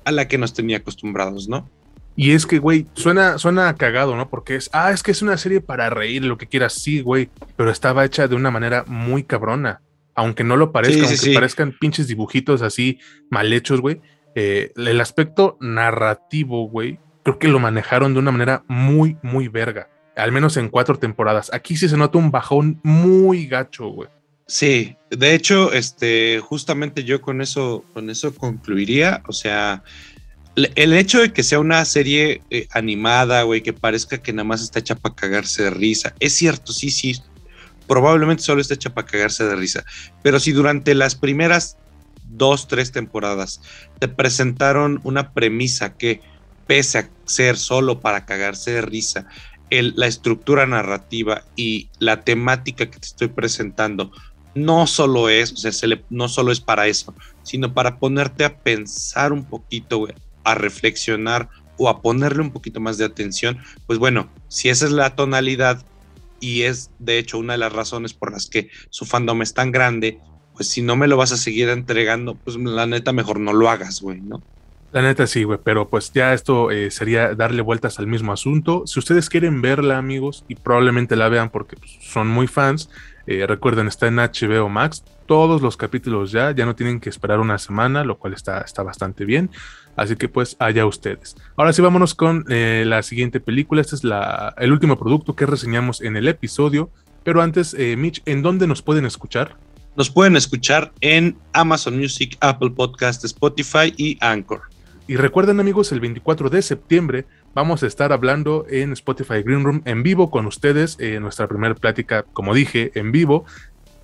a la que nos tenía acostumbrados, ¿no? Y es que, güey, suena, suena cagado, ¿no? Porque es, ah, es que es una serie para reír, lo que quieras, sí, güey, pero estaba hecha de una manera muy cabrona. Aunque no lo parezca, aunque parezcan pinches dibujitos así mal hechos, güey. Eh, el aspecto narrativo, güey, creo que lo manejaron de una manera muy, muy verga. Al menos en cuatro temporadas. Aquí sí se nota un bajón muy gacho, güey. Sí, de hecho, este, justamente yo con eso, con eso concluiría. O sea, el hecho de que sea una serie eh, animada, güey, que parezca que nada más está hecha para cagarse de risa. Es cierto, sí, sí. Probablemente solo está hecha para cagarse de risa. Pero si durante las primeras dos, tres temporadas te presentaron una premisa que pese a ser solo para cagarse de risa, la estructura narrativa y la temática que te estoy presentando no solo es, o sea, no solo es para eso, sino para ponerte a pensar un poquito, a reflexionar o a ponerle un poquito más de atención, pues bueno, si esa es la tonalidad y es de hecho una de las razones por las que su fandom es tan grande, pues si no me lo vas a seguir entregando, pues la neta mejor no lo hagas, güey, ¿no? La neta sí, güey, pero pues ya esto eh, sería darle vueltas al mismo asunto. Si ustedes quieren verla, amigos, y probablemente la vean porque pues, son muy fans, eh, recuerden, está en HBO Max. Todos los capítulos ya, ya no tienen que esperar una semana, lo cual está, está bastante bien. Así que pues allá ustedes. Ahora sí, vámonos con eh, la siguiente película. Este es la, el último producto que reseñamos en el episodio. Pero antes, Mitch, ¿en dónde nos pueden escuchar? Nos pueden escuchar en Amazon Music, Apple Podcast, Spotify y Anchor. Y recuerden amigos, el 24 de septiembre vamos a estar hablando en Spotify Green Room en vivo con ustedes, en nuestra primera plática, como dije, en vivo.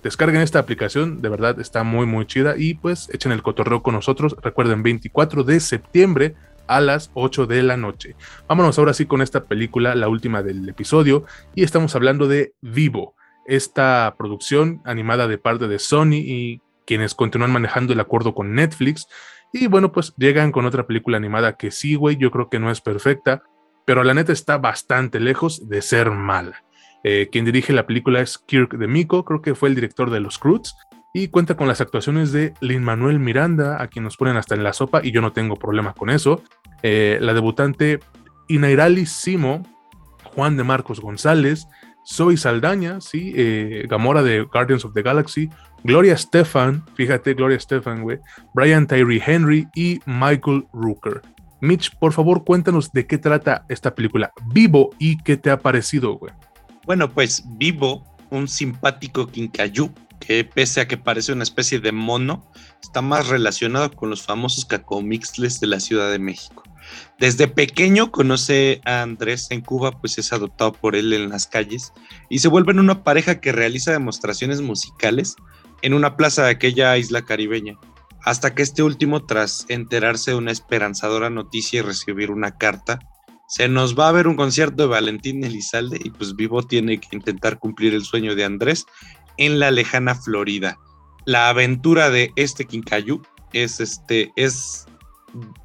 Descarguen esta aplicación, de verdad está muy muy chida y pues echen el cotorreo con nosotros. Recuerden, 24 de septiembre a las 8 de la noche. Vámonos ahora sí con esta película, la última del episodio, y estamos hablando de Vivo, esta producción animada de parte de Sony y quienes continúan manejando el acuerdo con Netflix y bueno, pues llegan con otra película animada que sí, güey, yo creo que no es perfecta, pero la neta está bastante lejos de ser mala. Eh, quien dirige la película es Kirk de Miko, creo que fue el director de Los Croods, y cuenta con las actuaciones de Lin Manuel Miranda, a quien nos ponen hasta en la sopa, y yo no tengo problema con eso. Eh, la debutante Inairali Simo, Juan de Marcos González, Zoe Saldaña, sí, eh, Gamora de Guardians of the Galaxy, Gloria Stefan, fíjate, Gloria Stefan, güey, Brian Tyree Henry y Michael Rooker. Mitch, por favor, cuéntanos de qué trata esta película, Vivo, y qué te ha parecido, güey. Bueno, pues Vivo, un simpático quincayú que pese a que parece una especie de mono, está más relacionado con los famosos cacomixles de la Ciudad de México. Desde pequeño conoce a Andrés en Cuba, pues es adoptado por él en las calles y se vuelven una pareja que realiza demostraciones musicales en una plaza de aquella isla caribeña, hasta que este último, tras enterarse de una esperanzadora noticia y recibir una carta, se nos va a ver un concierto de Valentín Elizalde y pues Vivo tiene que intentar cumplir el sueño de Andrés en la lejana Florida. La aventura de este Quincayú es este es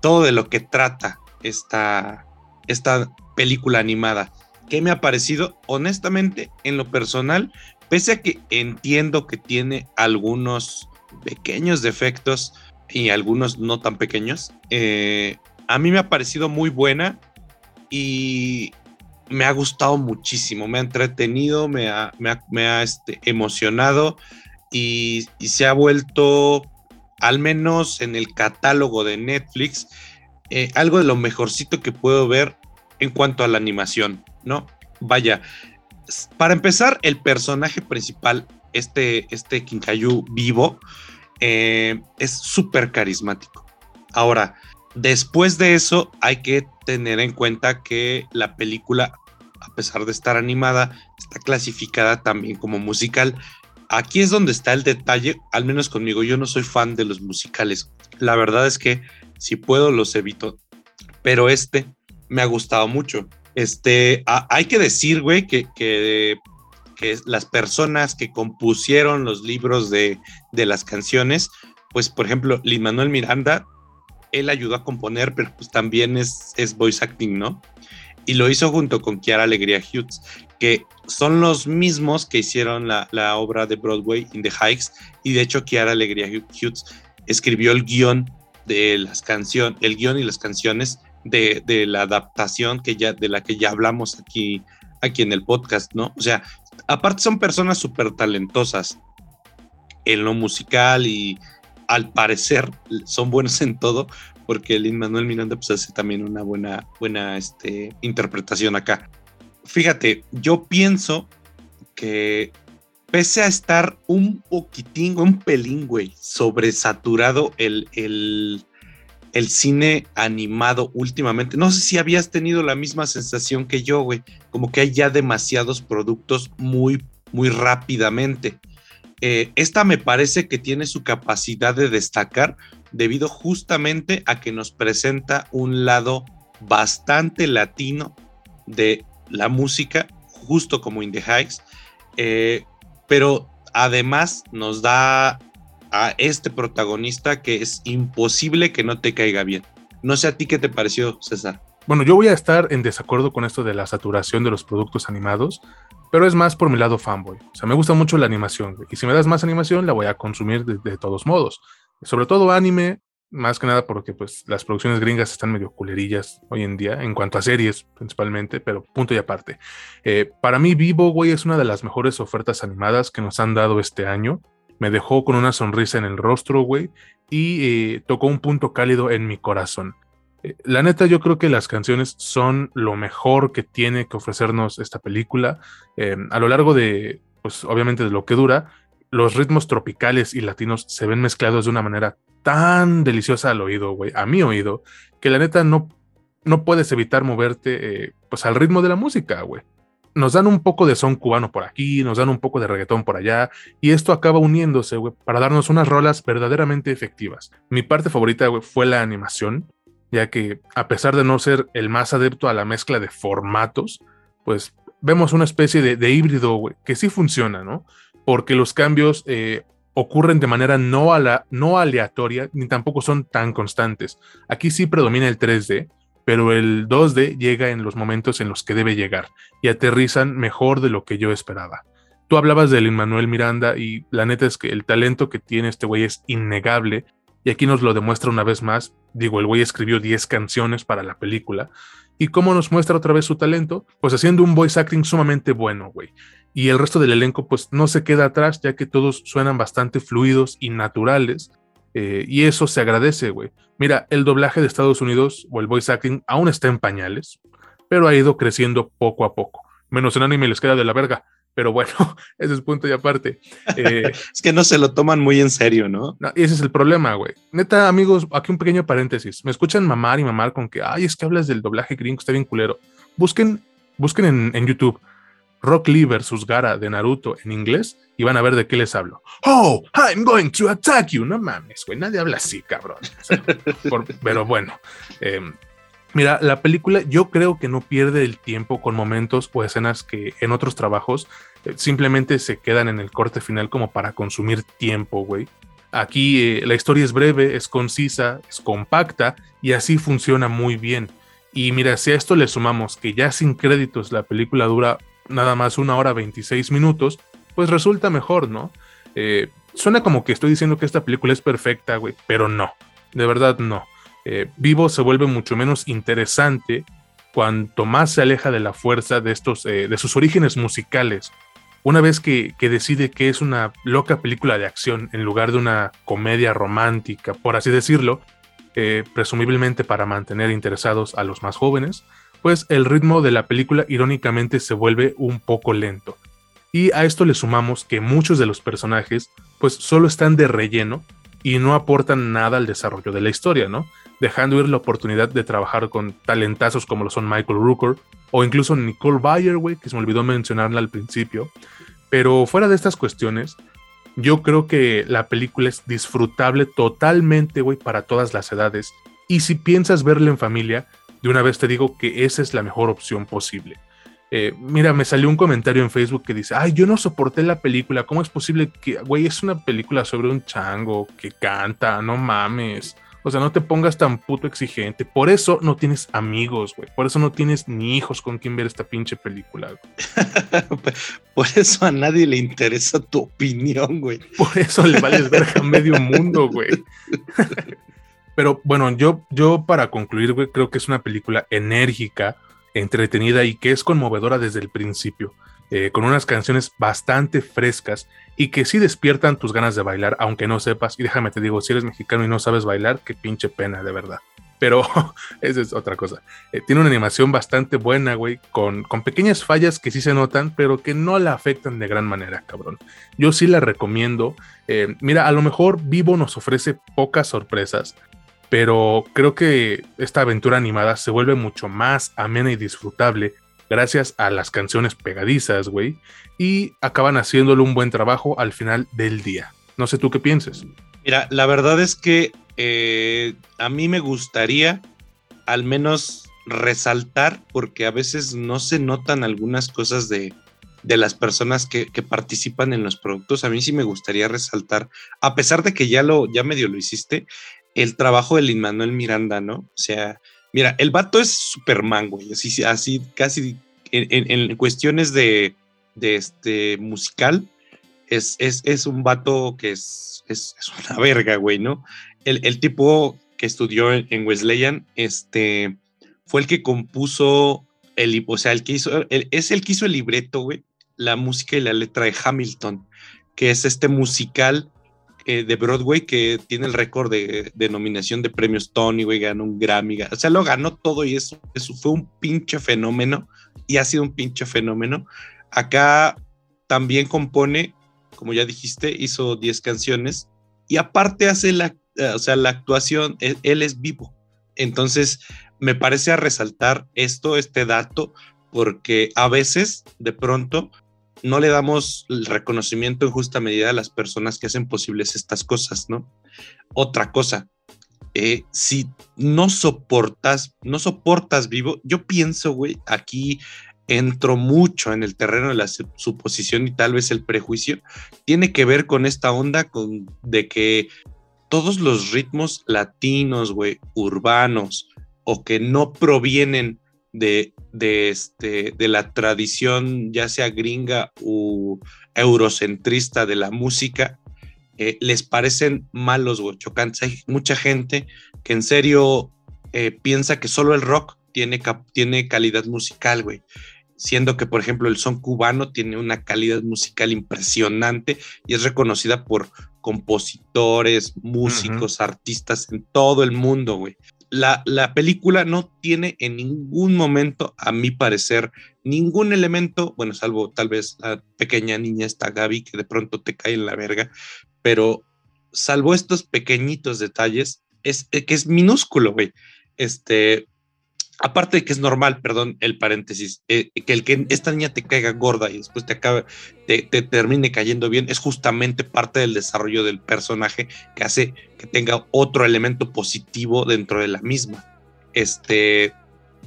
todo de lo que trata esta, esta película animada. ¿Qué me ha parecido? Honestamente, en lo personal, pese a que entiendo que tiene algunos pequeños defectos y algunos no tan pequeños, eh, a mí me ha parecido muy buena y me ha gustado muchísimo, me ha entretenido, me ha, me ha, este, emocionado y, se ha vuelto, al menos en el catálogo de Netflix, eh, algo de lo mejorcito que puedo ver en cuanto a la animación, ¿no? Vaya, para empezar, el personaje principal, este, este vivo, eh, es súper carismático. Ahora, después de eso, hay que tener en cuenta que la película, a pesar de estar animada, está clasificada también como musical. Aquí es donde está el detalle, al menos conmigo, yo no soy fan de los musicales. La verdad es que si puedo los evito, pero este me ha gustado mucho. Este, hay que decir, güey, que, que, las personas que compusieron los libros de, de las canciones, pues por ejemplo, Lin Manuel Miranda, él ayudó a componer, pero pues también es, es voice acting, ¿no? Y lo hizo junto con Kiara Alegría Hughes, que son los mismos que hicieron la, la obra de Broadway In the Heights, y de hecho Kiara Alegría Hughes escribió el guion de las canciones, el guion y las canciones de, la adaptación que ya, de la que ya hablamos aquí, aquí en el podcast, ¿no? O sea, aparte son personas súper talentosas en lo musical y al parecer son buenos en todo, porque Lin Manuel Miranda pues hace también una buena, buena este, interpretación acá. Fíjate, yo pienso que pese a estar un poquitín, un pelín, güey, sobresaturado el, el, el cine animado últimamente. No sé si habías tenido la misma sensación que yo, güey. Como que hay ya demasiados productos muy, muy rápidamente. Eh, esta me parece que tiene su capacidad de destacar debido justamente a que nos presenta un lado bastante latino de la música, justo como In the Heights, eh, pero además nos da a este protagonista que es imposible que no te caiga bien. No sé a ti qué te pareció, César. Bueno, yo voy a estar en desacuerdo con esto de la saturación de los productos animados, pero es más por mi lado fanboy. O sea, me gusta mucho la animación, y si me das más animación, la voy a consumir de, todos modos. Sobre todo anime, más que nada porque pues las producciones gringas están medio culerillas hoy en día, en cuanto a series principalmente, pero punto y aparte. Eh, para mí, Vivo, güey, es una de las mejores ofertas animadas que nos han dado este año me dejó con una sonrisa en el rostro, güey, y eh, tocó un punto cálido en mi corazón. Eh, la neta, yo creo que las canciones son lo mejor que tiene que ofrecernos esta película. Em, a lo largo de, pues obviamente de lo que dura, los ritmos tropicales y latinos se ven mezclados de una manera tan deliciosa al oído, güey, a mi oído, que la neta no, no puedes evitar moverte, eh, pues al ritmo de la música, güey nos dan un poco de son cubano por aquí, nos dan un poco de reggaetón por allá, y esto acaba uniéndose, güey, para darnos unas rolas verdaderamente efectivas. Mi parte favorita, güey, fue la animación, ya que a pesar de no ser el más adepto a la mezcla de formatos, pues vemos una especie de, híbrido, que sí funciona, ¿no? Porque los cambios eh, ocurren de manera no, aleatoria, ni tampoco son tan constantes. Aquí sí predomina el 3D, pero el 2D llega en los momentos en los que debe llegar y aterrizan mejor de lo que yo esperaba. Tú hablabas de Lin Manuel Miranda y la neta es que el talento que tiene este güey es innegable y aquí nos lo demuestra una vez más. Digo, el güey escribió 10 canciones para la película. ¿Y cómo nos muestra otra vez su talento? Pues haciendo un voice acting sumamente bueno, güey. Y el resto del elenco pues no se queda atrás ya que todos suenan bastante fluidos y naturales eh, y eso se agradece, güey. Mira, el doblaje de Estados Unidos o el voice acting aún está en pañales, pero ha ido creciendo poco a poco. Menos en anime les queda de la verga. Pero bueno, ese es punto y aparte. Eh, es que no se lo toman muy en serio, ¿no? Y ese es el problema, güey. Neta, amigos, aquí un pequeño paréntesis. Me escuchan mamar y mamar con que, ay, es que hablas del doblaje gringo, está bien culero. Busquen, busquen en, en YouTube Rock Lee versus Gara de Naruto en inglés y van a ver de qué les hablo. Oh, I'm going to attack you. No mames, güey, nadie habla así, cabrón. pero bueno, em, mira, la película yo creo que no pierde el tiempo con momentos o escenas que en otros trabajos eh, simplemente se quedan en el corte final como para consumir tiempo, güey. Aquí eh, la historia es breve, es concisa, es compacta y así funciona muy bien. Y mira, si a esto le sumamos que ya sin créditos la película dura nada más una hora 26 minutos, pues resulta mejor, ¿no? Eh, suena como que estoy diciendo que esta película es perfecta, güey, pero no, de verdad no. Eh, Vivo se vuelve mucho menos interesante cuanto más se aleja de la fuerza de estos, eh, de sus orígenes musicales, una vez que, decide que es una loca película de acción en lugar de una comedia romántica, por así decirlo, eh, presumiblemente para mantener interesados a los más jóvenes, pues el ritmo de la película irónicamente se vuelve un poco lento. Y a esto le sumamos que muchos de los personajes pues solo están de relleno y no aportan nada al desarrollo de la historia, ¿no? Dejando ir la oportunidad de trabajar con talentazos como lo son Michael Rooker o incluso Nicole Bayer, güey, que se me olvidó mencionarla al principio. Pero fuera de estas cuestiones, yo creo que la película es disfrutable totalmente, güey, para todas las edades. Y si piensas verla en familia, de una vez te digo que esa es la mejor opción posible. Eh, mira, me salió un comentario en Facebook que dice, ay, yo no soporté la película, ¿cómo es posible que, güey, es una película sobre un chango que canta, no mames? O sea, no te pongas tan puto exigente. Por eso no tienes amigos, güey. Por eso no tienes ni hijos con quien ver esta pinche película. Por eso a nadie le interesa tu opinión, güey. Por eso le vales ver a medio mundo, güey. Pero bueno, yo, yo para concluir, güey, creo que es una película enérgica, entretenida y que es conmovedora desde el principio. Eh, con unas canciones bastante frescas y que sí despiertan tus ganas de bailar, aunque no sepas. Y déjame te digo, si eres mexicano y no sabes bailar, qué pinche pena, de verdad. Pero esa es otra cosa. Eh, tiene una animación bastante buena, güey, con, con pequeñas fallas que sí se notan, pero que no la afectan de gran manera, cabrón. Yo sí la recomiendo. Eh, mira, a lo mejor Vivo nos ofrece pocas sorpresas, pero creo que esta aventura animada se vuelve mucho más amena y disfrutable gracias a las canciones pegadizas, güey, y acaban haciéndolo un buen trabajo al final del día. No sé tú qué pienses. Mira, la verdad es que eh, a mí me gustaría al menos resaltar, porque a veces no se notan algunas cosas de, de las personas que, que, participan en los productos. A mí sí me gustaría resaltar, a pesar de que ya lo, ya medio lo hiciste, el trabajo de Lin Manuel Miranda, ¿no? O sea, Mira, el vato es Superman, güey. Así, así casi en, cuestiones de, este musical, es, es, un vato que es, es, una verga, güey, ¿no? El, tipo que estudió en, Wesleyan, este, fue el que compuso el, o sea, el que hizo, es el que hizo el libreto, güey, la música y la letra de Hamilton, que es este musical eh, de Broadway que tiene el récord de, nominación de premios Tony, güey, ganó un Grammy, o sea, lo ganó todo y eso, eso fue un pinche fenómeno y ha sido un pinche fenómeno. Acá también compone, como ya dijiste, hizo 10 canciones y aparte hace la, eh, o sea, la actuación, él, él es vivo. Entonces, me parece a resaltar esto, este dato, porque a veces, de pronto, no le damos el reconocimiento en justa medida a las personas que hacen posibles estas cosas, ¿no? Otra cosa, eh, si no soportas, no soportas vivo, yo pienso, güey, aquí entro mucho en el terreno de la suposición y tal vez el prejuicio, tiene que ver con esta onda con, de que todos los ritmos latinos, güey, urbanos, o que no provienen de, de, este, de la tradición, ya sea gringa o eurocentrista de la música, eh, les parecen malos o chocantes. Hay mucha gente que en serio eh, piensa que solo el rock tiene, tiene calidad musical, güey. Siendo que, por ejemplo, el son cubano tiene una calidad musical impresionante y es reconocida por compositores, músicos, artistas en todo el mundo, güey la, película no tiene en ningún momento, a mi parecer, ningún elemento, bueno, salvo tal vez la pequeña niña esta Gaby que de pronto te cae en la verga, pero salvo estos pequeñitos detalles, es que es minúsculo, güey. Este, aparte de que es normal, perdón, el paréntesis, eh, que el que esta niña te caiga gorda y después te acabe, te, termine cayendo bien, es justamente parte del desarrollo del personaje que hace que tenga otro elemento positivo dentro de la misma. Este,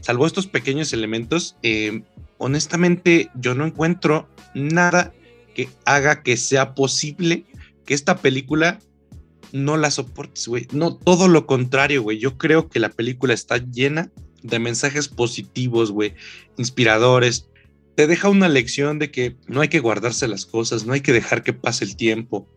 salvo estos pequeños elementos, eh, honestamente yo no encuentro nada que haga que sea posible que esta película no la soportes, güey. No, todo lo contrario, güey. Yo creo que la película está llena de mensajes positivos, güey, inspiradores. Te deja una lección de que no hay que guardarse las cosas, no hay que dejar que pase el tiempo.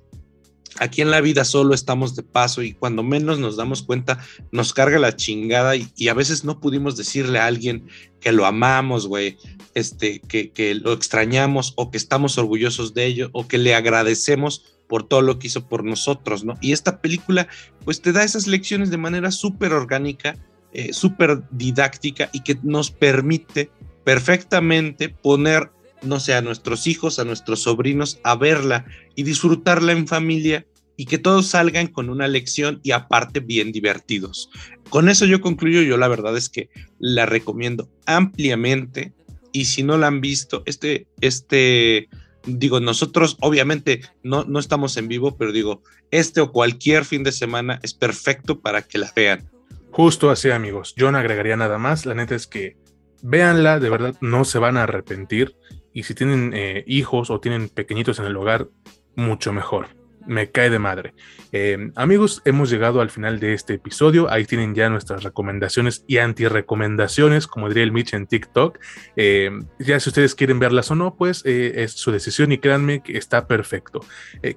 aquí en la vida solo estamos de paso y cuando menos nos damos cuenta nos carga la chingada y, a veces no pudimos decirle a alguien que lo amamos, güey, este, que, que, lo extrañamos o que estamos orgullosos de ello o que le agradecemos por todo lo que hizo por nosotros, ¿no? Y esta película pues te da esas lecciones de manera súper orgánica, eh, súper didáctica y que nos permite perfectamente poner no sé, a nuestros hijos, a nuestros sobrinos, a verla y disfrutarla en familia y que todos salgan con una lección y aparte bien divertidos. Con eso yo concluyo, yo la verdad es que la recomiendo ampliamente y si no la han visto, este, este, digo, nosotros obviamente no, no estamos en vivo, pero digo, este o cualquier fin de semana es perfecto para que la vean. Justo así amigos, yo no agregaría nada más, la neta es que véanla, de verdad no se van a arrepentir. Y si tienen eh, hijos o tienen pequeñitos en el hogar, mucho mejor me cae de madre. Eh, amigos, hemos llegado al final de este episodio. Ahí tienen ya nuestras recomendaciones y anti-recomendaciones, como diría el Mitch en TikTok. Eh, ya si ustedes quieren verlas o no, pues eh, es su decisión y créanme que está perfecto.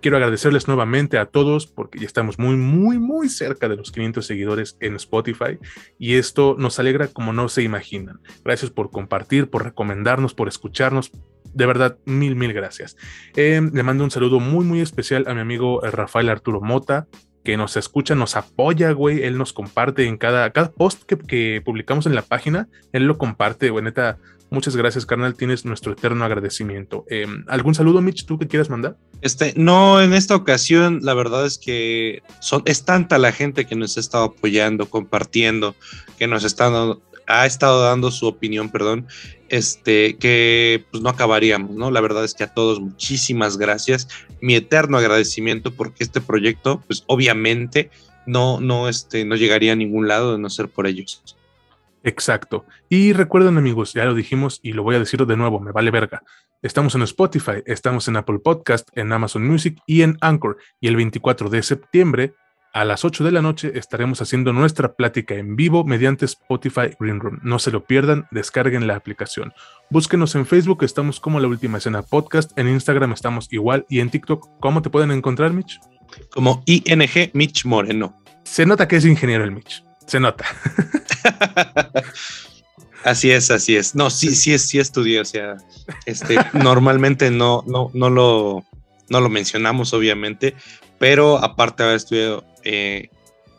quiero agradecerles nuevamente a todos porque ya estamos muy, muy, muy cerca de los 500 seguidores en Spotify y esto nos alegra como no se imaginan. Gracias por compartir, por recomendarnos, por escucharnos, de verdad, mil, mil gracias. Eh, le mando un saludo muy, muy especial a mi amigo eh, Rafael Arturo Mota, que nos escucha, nos apoya, güey. Él nos comparte en cada, cada post que, publicamos en la página. Él lo comparte, güey. Neta, muchas gracias, carnal. Tienes nuestro eterno agradecimiento. Eh, ¿Algún saludo, Mitch, tú que quieras mandar? Este, no, en esta ocasión, la verdad es que son, es tanta la gente que nos ha estado apoyando, compartiendo, que nos están ha estado dando su opinión, perdón, este, que pues no acabaríamos, ¿no? La verdad es que a todos muchísimas gracias, mi eterno agradecimiento porque este proyecto, pues obviamente no, no, este, no llegaría a ningún lado de no ser por ellos. Exacto. Y recuerden amigos, ya lo dijimos y lo voy a decir de nuevo, me vale verga. Estamos en Spotify, estamos en Apple Podcast, en Amazon Music y en Anchor. Y el 24 de septiembre a las 8 de la noche estaremos haciendo nuestra plática en vivo mediante Spotify Green Room. No se lo pierdan, descarguen la aplicación. Búsquenos en Facebook, estamos como La Última Escena Podcast, en Instagram estamos igual y en TikTok, ¿cómo te pueden encontrar, Mitch? Como ING Mitch Moreno. Se nota que es ingeniero el Mitch, se nota. Así es, así es. No, sí, sí, sí estudié, o sea, este, normalmente no, no, no lo, no lo mencionamos, obviamente, pero aparte de haber estudiado eh,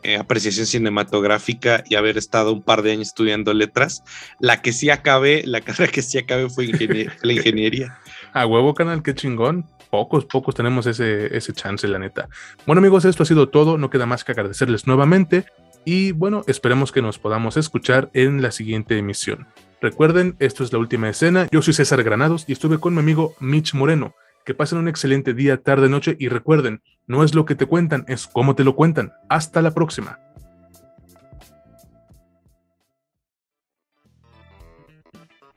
eh, apreciación cinematográfica y haber estado un par de años estudiando letras, la que sí acabé, la carrera que sí acabé fue la ingeniería. A huevo, canal, qué chingón. Pocos, pocos tenemos ese, ese chance, la neta. Bueno, amigos, esto ha sido todo. No queda más que agradecerles nuevamente. Y bueno, esperemos que nos podamos escuchar en la siguiente emisión. Recuerden, esto es la última escena. Yo soy César Granados y estuve con mi amigo Mitch Moreno. Que pasen un excelente día, tarde, noche y recuerden, no es lo que te cuentan, es cómo te lo cuentan. Hasta la próxima.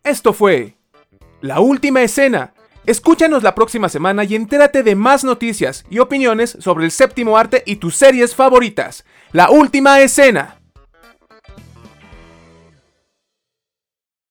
Esto fue La Última Escena. Escúchanos la próxima semana y entérate de más noticias y opiniones sobre el séptimo arte y tus series favoritas. La Última Escena.